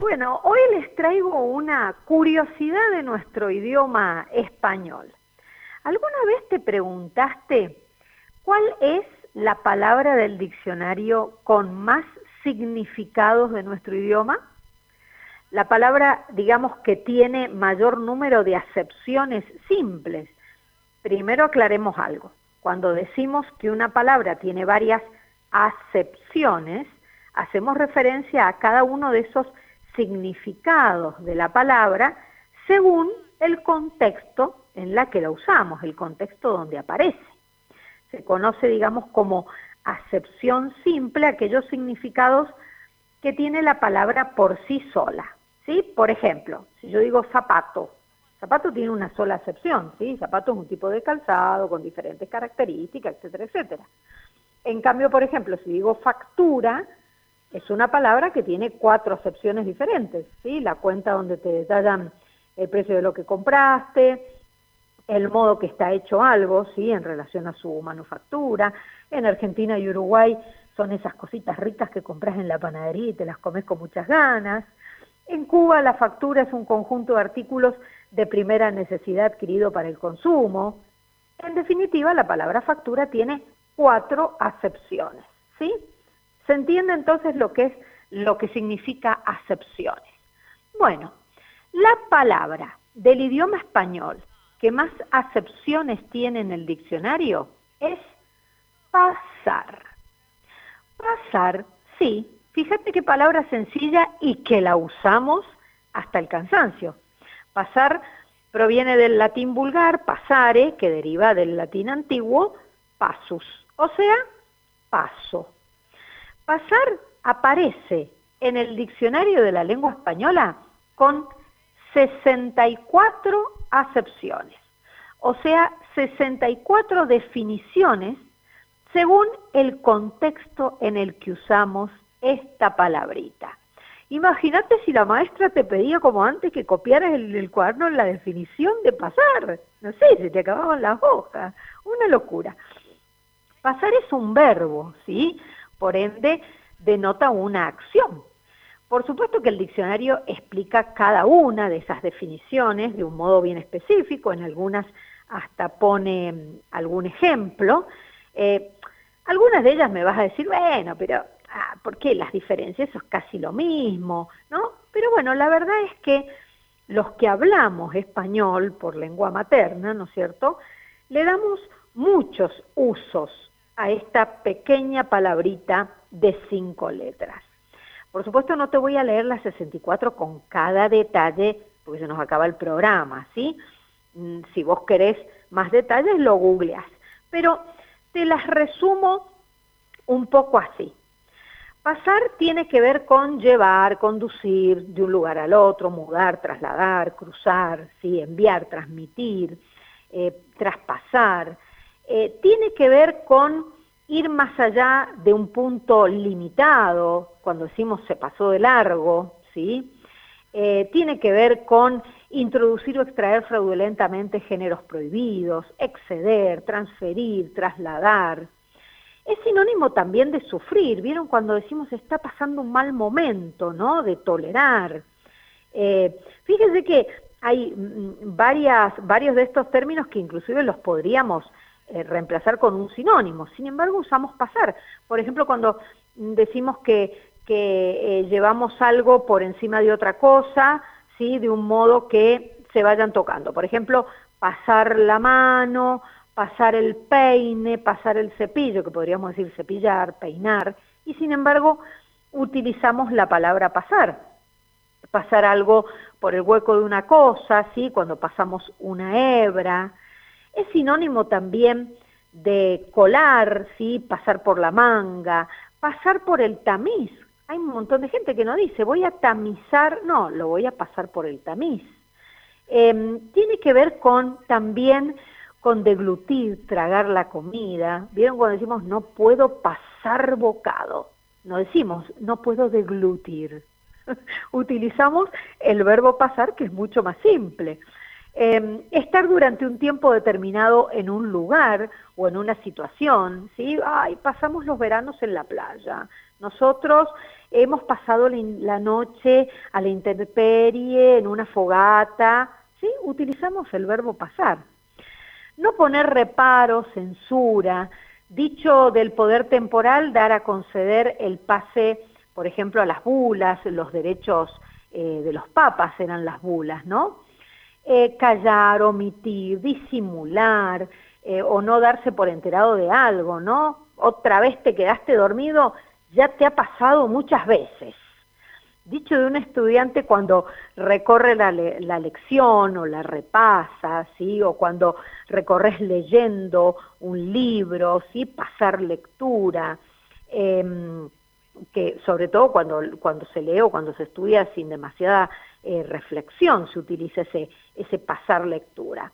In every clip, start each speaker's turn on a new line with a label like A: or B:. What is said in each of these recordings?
A: Bueno, hoy les traigo una curiosidad de nuestro idioma español. ¿Alguna vez te preguntaste cuál es la palabra del diccionario con más significados de nuestro idioma? La palabra, digamos, que tiene mayor número de acepciones simples. Primero aclaremos algo. Cuando decimos que una palabra tiene varias acepciones, hacemos referencia a cada uno de esos significados de la palabra según el contexto en la que la usamos, el contexto donde aparece. Se conoce, digamos, como acepción simple aquellos significados que tiene la palabra por sí sola. ¿sí? Por ejemplo, si yo digo zapato, zapato tiene una sola acepción, ¿sí? zapato es un tipo de calzado con diferentes características, etcétera, etcétera. En cambio, por ejemplo, si digo factura, es una palabra que tiene cuatro acepciones diferentes, ¿sí? La cuenta donde te detallan el precio de lo que compraste, el modo que está hecho algo, ¿sí? En relación a su manufactura. En Argentina y Uruguay son esas cositas ricas que compras en la panadería y te las comes con muchas ganas. En Cuba la factura es un conjunto de artículos de primera necesidad adquirido para el consumo. En definitiva, la palabra factura tiene cuatro acepciones, ¿sí? Se entiende entonces lo que es lo que significa acepciones. Bueno, la palabra del idioma español que más acepciones tiene en el diccionario es pasar. Pasar, sí, fíjate qué palabra sencilla y que la usamos hasta el cansancio. Pasar proviene del latín vulgar, pasare, que deriva del latín antiguo, pasus, o sea, paso. Pasar aparece en el diccionario de la lengua española con 64 acepciones, o sea, 64 definiciones según el contexto en el que usamos esta palabrita. Imagínate si la maestra te pedía como antes que copiaras el, el cuaderno la definición de pasar. No sé, se te acababan las hojas. Una locura. Pasar es un verbo, ¿sí? Por ende denota una acción. Por supuesto que el diccionario explica cada una de esas definiciones de un modo bien específico, en algunas hasta pone mm, algún ejemplo. Eh, algunas de ellas me vas a decir, bueno, pero ah, ¿por qué las diferencias? Eso es casi lo mismo, ¿no? Pero bueno, la verdad es que los que hablamos español por lengua materna, ¿no es cierto?, le damos muchos usos a esta pequeña palabrita de cinco letras. Por supuesto no te voy a leer las 64 con cada detalle porque se nos acaba el programa, ¿sí? Mm, si vos querés más detalles lo googleas, pero te las resumo un poco así. Pasar tiene que ver con llevar, conducir de un lugar al otro, mudar, trasladar, cruzar, ¿sí? enviar, transmitir, eh, traspasar, eh, tiene que ver con ir más allá de un punto limitado, cuando decimos se pasó de largo, ¿sí? Eh, tiene que ver con introducir o extraer fraudulentamente géneros prohibidos, exceder, transferir, trasladar. Es sinónimo también de sufrir, ¿vieron? Cuando decimos está pasando un mal momento, ¿no? De tolerar. Eh, fíjense que hay mm, varias, varios de estos términos que inclusive los podríamos eh, reemplazar con un sinónimo. Sin embargo, usamos pasar. Por ejemplo, cuando decimos que, eh, llevamos algo por encima de otra cosa, ¿sí? de un modo que se vayan tocando. Por ejemplo, pasar la mano, pasar el peine, pasar el cepillo, que podríamos decir cepillar, peinar, y sin embargo utilizamos la palabra pasar. Pasar algo por el hueco de una cosa, ¿sí? cuando pasamos una hebra, es sinónimo también de colar, ¿sí? pasar por la manga, pasar por el tamiz. Hay un montón de gente que no dice, voy a tamizar, no, lo voy a pasar por el tamiz. Em, tiene que ver con también con deglutir, tragar la comida. ¿Vieron cuando decimos no puedo pasar bocado? No decimos no puedo deglutir. Utilizamos el verbo pasar que es mucho más simple. Em, estar durante un tiempo determinado en un lugar o en una situación, ¿sí? Ay, pasamos los veranos en la playa, Nosotros hemos pasado la noche a la intemperie, en una fogata, ¿sí? Utilizamos el verbo pasar. No poner reparo, censura, dicho del poder temporal, dar a conceder el pase, por ejemplo, a las bulas, los derechos eh, de los papas eran las bulas, ¿no? Eh, callar, omitir, disimular, eh, o no darse por enterado de algo, ¿no? Otra vez te quedaste dormido, ya te ha pasado muchas veces. Dicho de un estudiante cuando recorre la, lección o la repasa, ¿sí? o cuando recorres leyendo un libro, ¿sí? pasar lectura, em, que sobre todo cuando, cuando se lee o cuando se estudia sin demasiada eh, reflexión se utiliza ese, ese pasar lectura.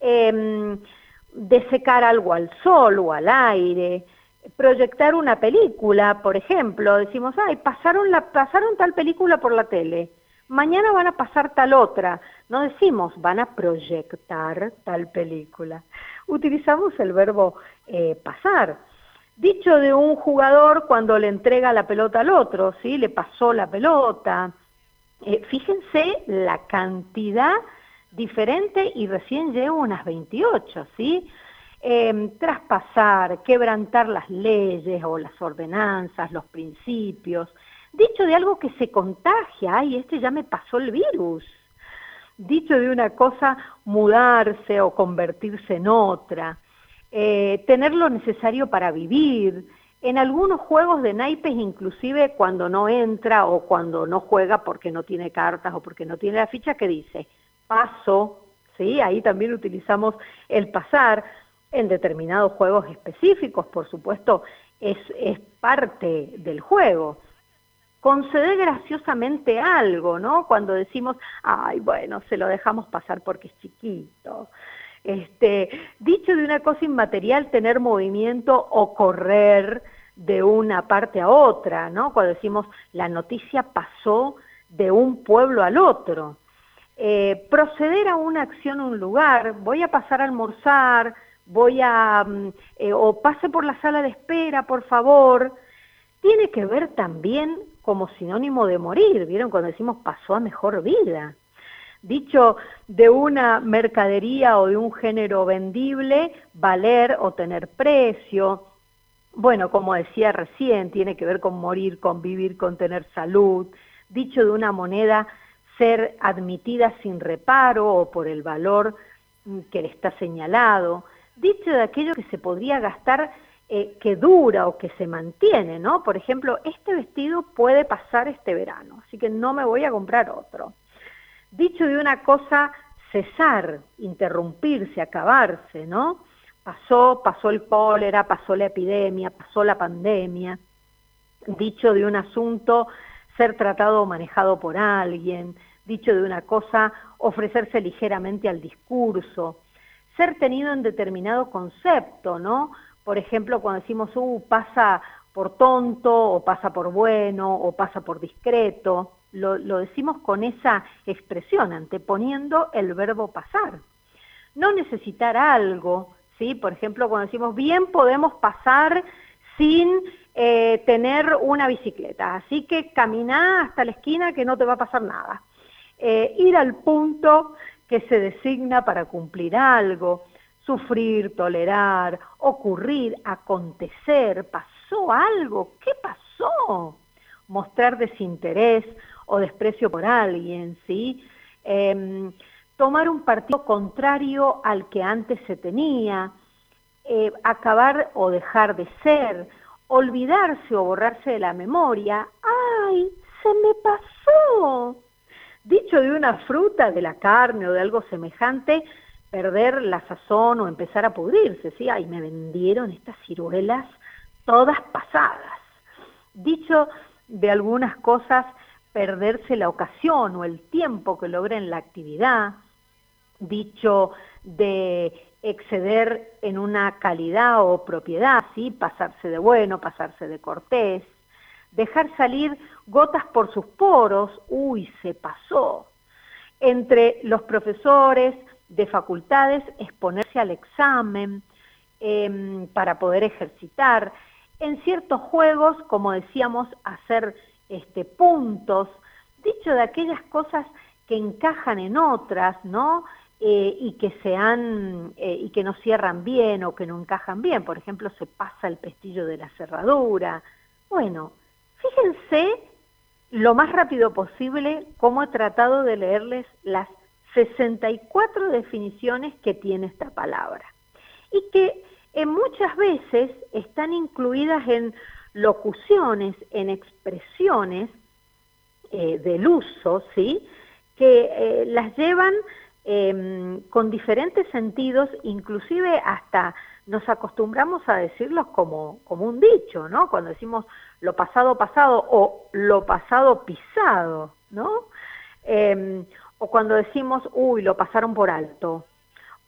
A: Eh, desecar algo al sol o al aire, proyectar una película, por ejemplo, decimos, ay, pasaron, pasaron tal película por la tele, mañana van a pasar tal otra, no decimos, van a proyectar tal película. Utilizamos el verbo eh, pasar. Dicho de un jugador cuando le entrega la pelota al otro, ¿sí? Le pasó la pelota. Fíjense la cantidad diferente y recién llevo unas 28, ¿sí? Em, traspasar, quebrantar las leyes o las ordenanzas, los principios, dicho de algo que se contagia, ay, este ya me pasó el virus, dicho de una cosa, mudarse o convertirse en otra, eh, tener lo necesario para vivir, en algunos juegos de naipes inclusive cuando no entra o cuando no juega porque no tiene cartas o porque no tiene la ficha, que dice, paso, ¿sí? Ahí también utilizamos el pasar en determinados juegos específicos, por supuesto, es, parte del juego. Conceder graciosamente algo, ¿no? Cuando decimos, ay, bueno, se lo dejamos pasar porque es chiquito. Este, dicho de una cosa inmaterial, tener movimiento o correr de una parte a otra, ¿no? Cuando decimos la noticia pasó de un pueblo al otro. Eh, proceder a una acción en un lugar, voy a pasar a almorzar, voy a, mm, eh, o pase por la sala de espera, por favor, tiene que ver también como sinónimo de morir, ¿vieron? Cuando decimos pasó a mejor vida. Dicho de una mercadería o de un género vendible, valer o tener precio. Bueno, como decía recién, tiene que ver con morir, con vivir, con tener salud. Dicho de una moneda, ser admitida sin reparo o por el valor mm, que le está señalado, dicho de aquello que se podría gastar eh, que dura o que se mantiene, ¿no? Por ejemplo, este vestido puede pasar este verano, así que no me voy a comprar otro. Dicho de una cosa, cesar, interrumpirse, acabarse, ¿no? Pasó, pasó el cólera, pasó la epidemia, pasó la pandemia. Dicho de un asunto, ser tratado o manejado por alguien, dicho de una cosa, ofrecerse ligeramente al discurso, ser tenido en determinado concepto, ¿no? Por ejemplo, cuando decimos, uh, pasa por tonto, o pasa por bueno, o pasa por discreto, lo, decimos con esa expresión, anteponiendo el verbo pasar. No necesitar algo, ¿sí? Por ejemplo, cuando decimos, bien podemos pasar sin eh, tener una bicicleta. Así que camina hasta la esquina que no te va a pasar nada. Eh, ir al punto que se designa para cumplir algo, sufrir, tolerar, ocurrir, acontecer, pasó algo, ¿qué pasó? Mostrar desinterés o desprecio por alguien, ¿sí? Em, tomar un partido contrario al que antes se tenía, eh, acabar o dejar de ser, olvidarse o borrarse de la memoria, ¡ay, se me pasó! Dicho de una fruta, de la carne o de algo semejante, perder la sazón o empezar a pudrirse, ¿sí? Ay, me vendieron estas ciruelas todas pasadas. Dicho de algunas cosas, perderse la ocasión o el tiempo que logren la actividad. Dicho de exceder en una calidad o propiedad, ¿sí? pasarse de bueno, pasarse de cortés, dejar salir gotas por sus poros, uy, se pasó. Entre los profesores de facultades, exponerse al examen em, para poder ejercitar, en ciertos juegos, como decíamos, hacer este, puntos, dicho de aquellas cosas que encajan en otras, ¿no? Eh, y que se eh, y que no cierran bien o que no encajan bien. Por ejemplo, se pasa el pestillo de la cerradura. Bueno, fíjense lo más rápido posible cómo he tratado de leerles las 64 definiciones que tiene esta palabra y que eh, muchas veces están incluidas en locuciones, en expresiones eh, del uso, ¿sí? que eh, las llevan em, con diferentes sentidos, inclusive hasta nos acostumbramos a decirlos como, como un dicho, ¿no? Cuando decimos lo pasado pasado o lo pasado pisado, ¿no? Em, o cuando decimos, uy, lo pasaron por alto,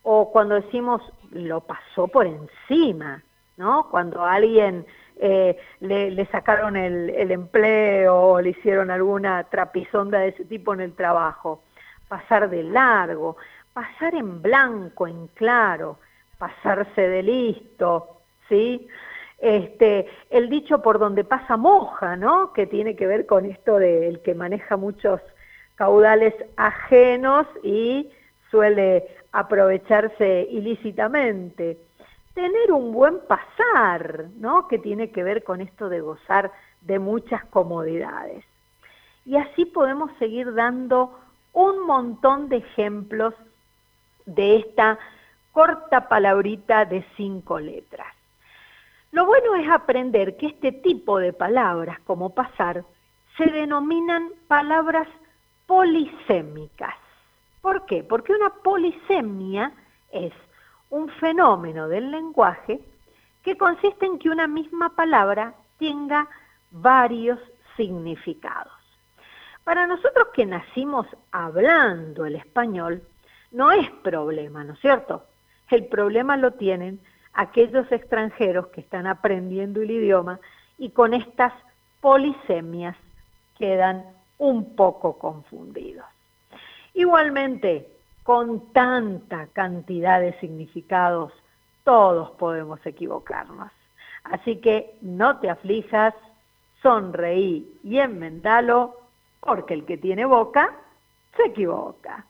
A: o cuando decimos, lo pasó por encima, ¿no? Cuando alguien eh, le, sacaron el, empleo o le hicieron alguna trapisonda de ese tipo en el trabajo. Pasar de largo, pasar en blanco, en claro, pasarse de listo, ¿sí? Este, el dicho por donde pasa moja, ¿no? Que tiene que ver con esto del que maneja muchos caudales ajenos y suele aprovecharse ilícitamente. Tener un buen pasar, ¿no? Que tiene que ver con esto de gozar de muchas comodidades. Y así podemos seguir dando un montón de ejemplos de esta corta palabrita de cinco letras. Lo bueno es aprender que este tipo de palabras, como pasar, se denominan palabras polisémicas. ¿Por qué? Porque una polisemia es un fenómeno del lenguaje que consiste en que una misma palabra tenga varios significados. Para nosotros que nacimos hablando el español, no es problema, ¿no es cierto? El problema lo tienen aquellos extranjeros que están aprendiendo el idioma y con estas polisemias quedan un poco confundidos. Igualmente, con tanta cantidad de significados, todos podemos equivocarnos. Así que no te aflijas, sonreí y enmendalo, porque el que tiene boca se equivoca.